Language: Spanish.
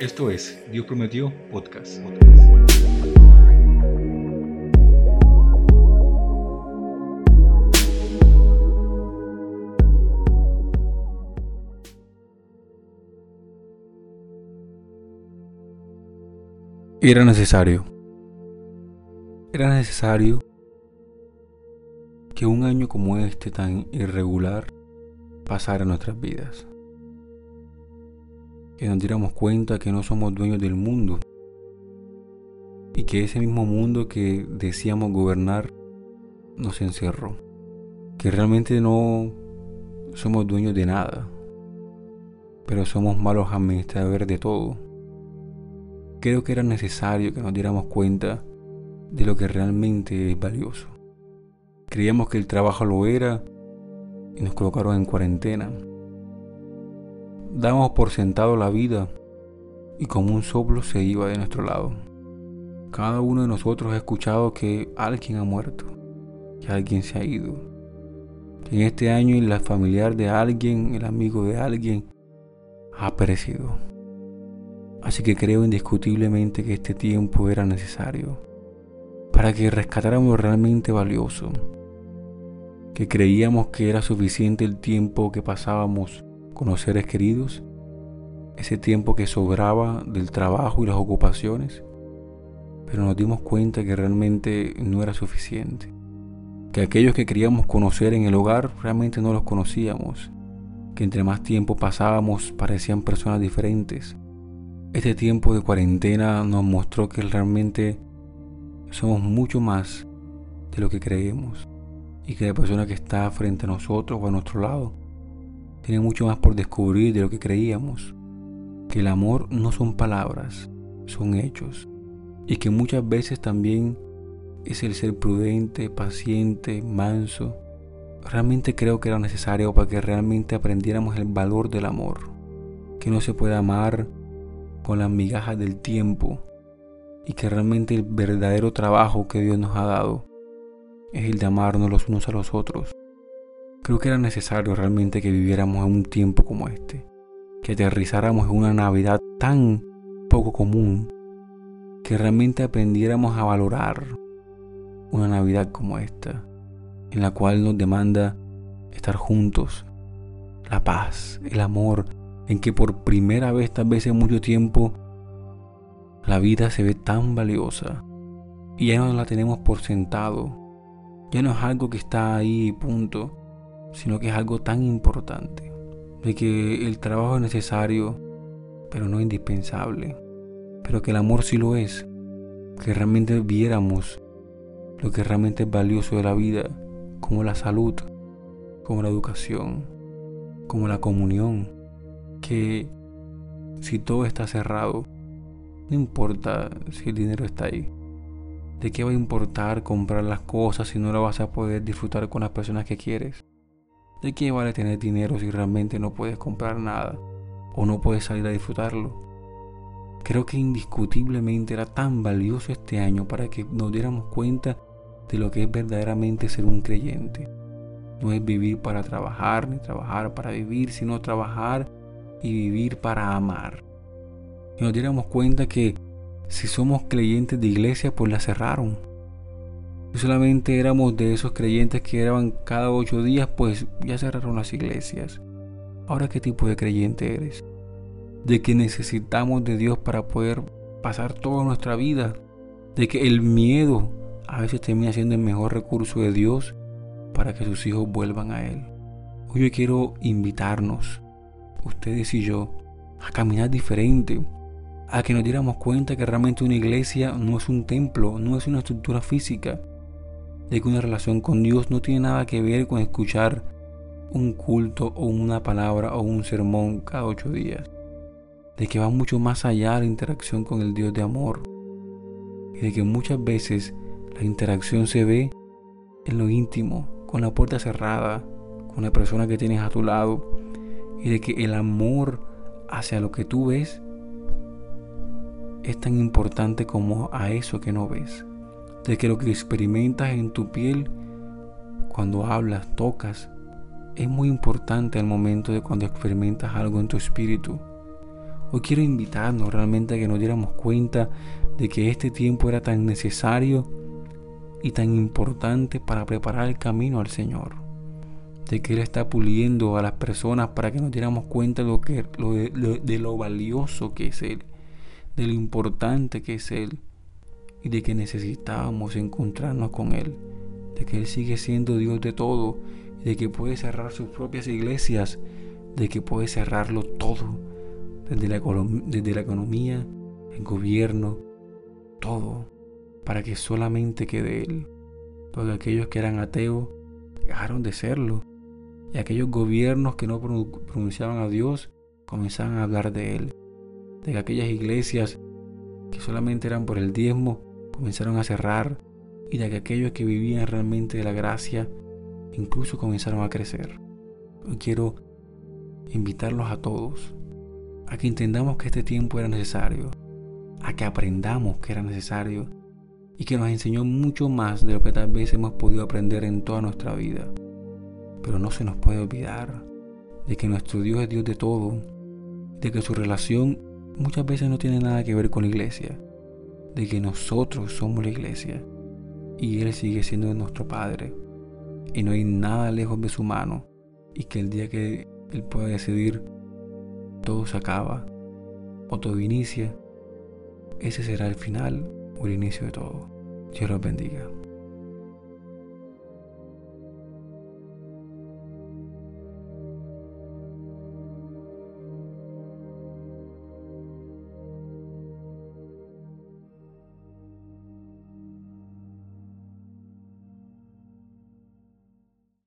Esto es Dios Prometió Podcast. Era necesario. Era necesario que un año como este tan irregular pasara en nuestras vidas que nos diéramos cuenta que no somos dueños del mundo y que ese mismo mundo que decíamos gobernar nos encerró, que realmente no somos dueños de nada, pero somos malos administradores de todo. Creo que era necesario que nos diéramos cuenta de lo que realmente es valioso. Creíamos que el trabajo lo era y nos colocaron en cuarentena damos por sentado la vida y como un soplo se iba de nuestro lado. Cada uno de nosotros ha escuchado que alguien ha muerto, que alguien se ha ido, que en este año el familiar de alguien, el amigo de alguien, ha perecido. Así que creo indiscutiblemente que este tiempo era necesario para que rescatáramos lo realmente valioso, que creíamos que era suficiente el tiempo que pasábamos con los seres queridos, ese tiempo que sobraba del trabajo y las ocupaciones, pero nos dimos cuenta que realmente no era suficiente, que aquellos que queríamos conocer en el hogar realmente no los conocíamos, que entre más tiempo pasábamos parecían personas diferentes. Este tiempo de cuarentena nos mostró que realmente somos mucho más de lo que creemos y que la persona que está frente a nosotros o a nuestro lado tiene mucho más por descubrir de lo que creíamos. Que el amor no son palabras, son hechos. Y que muchas veces también es el ser prudente, paciente, manso. Realmente creo que era necesario para que realmente aprendiéramos el valor del amor. Que no se puede amar con las migajas del tiempo. Y que realmente el verdadero trabajo que Dios nos ha dado es el de amarnos los unos a los otros Creo que era necesario realmente que viviéramos en un tiempo como este, que aterrizáramos en una Navidad tan poco común, que realmente aprendiéramos a valorar una Navidad como esta, en la cual nos demanda estar juntos, la paz, el amor, en que por primera vez, tal vez en mucho tiempo, la vida se ve tan valiosa y ya no la tenemos por sentado, ya no es algo que está ahí, punto sino que es algo tan importante, de que el trabajo es necesario, pero no indispensable, pero que el amor sí lo es, que realmente viéramos lo que realmente es valioso de la vida, como la salud, como la educación, como la comunión, que si todo está cerrado, no importa si el dinero está ahí. ¿De qué va a importar comprar las cosas si no lo vas a poder disfrutar con las personas que quieres? ¿De qué vale tener dinero si realmente no puedes comprar nada o no puedes salir a disfrutarlo? Creo que indiscutiblemente era tan valioso este año para que nos diéramos cuenta de lo que es verdaderamente ser un creyente. No es vivir para trabajar ni trabajar para vivir, sino trabajar y vivir para amar. Y nos diéramos cuenta que si somos creyentes de iglesia, pues la cerraron solamente éramos de esos creyentes que eran cada ocho días, pues ya cerraron las iglesias. Ahora, ¿qué tipo de creyente eres? De que necesitamos de Dios para poder pasar toda nuestra vida. De que el miedo a veces termina siendo el mejor recurso de Dios para que sus hijos vuelvan a Él. Hoy yo quiero invitarnos, ustedes y yo, a caminar diferente, a que nos diéramos cuenta que realmente una iglesia no es un templo, no es una estructura física, de que una relación con Dios no tiene nada que ver con escuchar un culto o una palabra o un sermón cada ocho días. De que va mucho más allá la interacción con el Dios de amor. Y de que muchas veces la interacción se ve en lo íntimo, con la puerta cerrada, con la persona que tienes a tu lado. Y de que el amor hacia lo que tú ves es tan importante como a eso que no ves de que lo que experimentas en tu piel cuando hablas, tocas, es muy importante al momento de cuando experimentas algo en tu espíritu. Hoy quiero invitarnos realmente a que nos diéramos cuenta de que este tiempo era tan necesario y tan importante para preparar el camino al Señor. De que Él está puliendo a las personas para que nos diéramos cuenta de lo, que, de lo valioso que es Él, de lo importante que es Él y de que necesitábamos encontrarnos con Él, de que Él sigue siendo Dios de todo de que puede cerrar sus propias iglesias, de que puede cerrarlo todo, desde la, desde la economía, el gobierno, todo, para que solamente quede Él. Porque aquellos que eran ateos dejaron de serlo. Y aquellos gobiernos que no pronunciaban a Dios comenzaban a hablar de Él. De que aquellas iglesias que solamente eran por el diezmo comenzaron a cerrar. Y de que aquellos que vivían realmente de la gracia incluso comenzaron a crecer. Quiero invitarlos a todos a que entendamos que este tiempo era necesario, a que aprendamos que era necesario y que nos enseñó mucho más de lo que tal vez hemos podido aprender en toda nuestra vida. Pero no se nos puede olvidar de que nuestro Dios es Dios de todo, de que su relación muchas veces no tiene nada que ver con la iglesia, de que nosotros somos la iglesia y Él sigue siendo nuestro Padre y no hay nada lejos de su mano y que el día que Él pueda decidir todo se acaba o todo inicia, ese será el final o el inicio de todo. Dios los bendiga.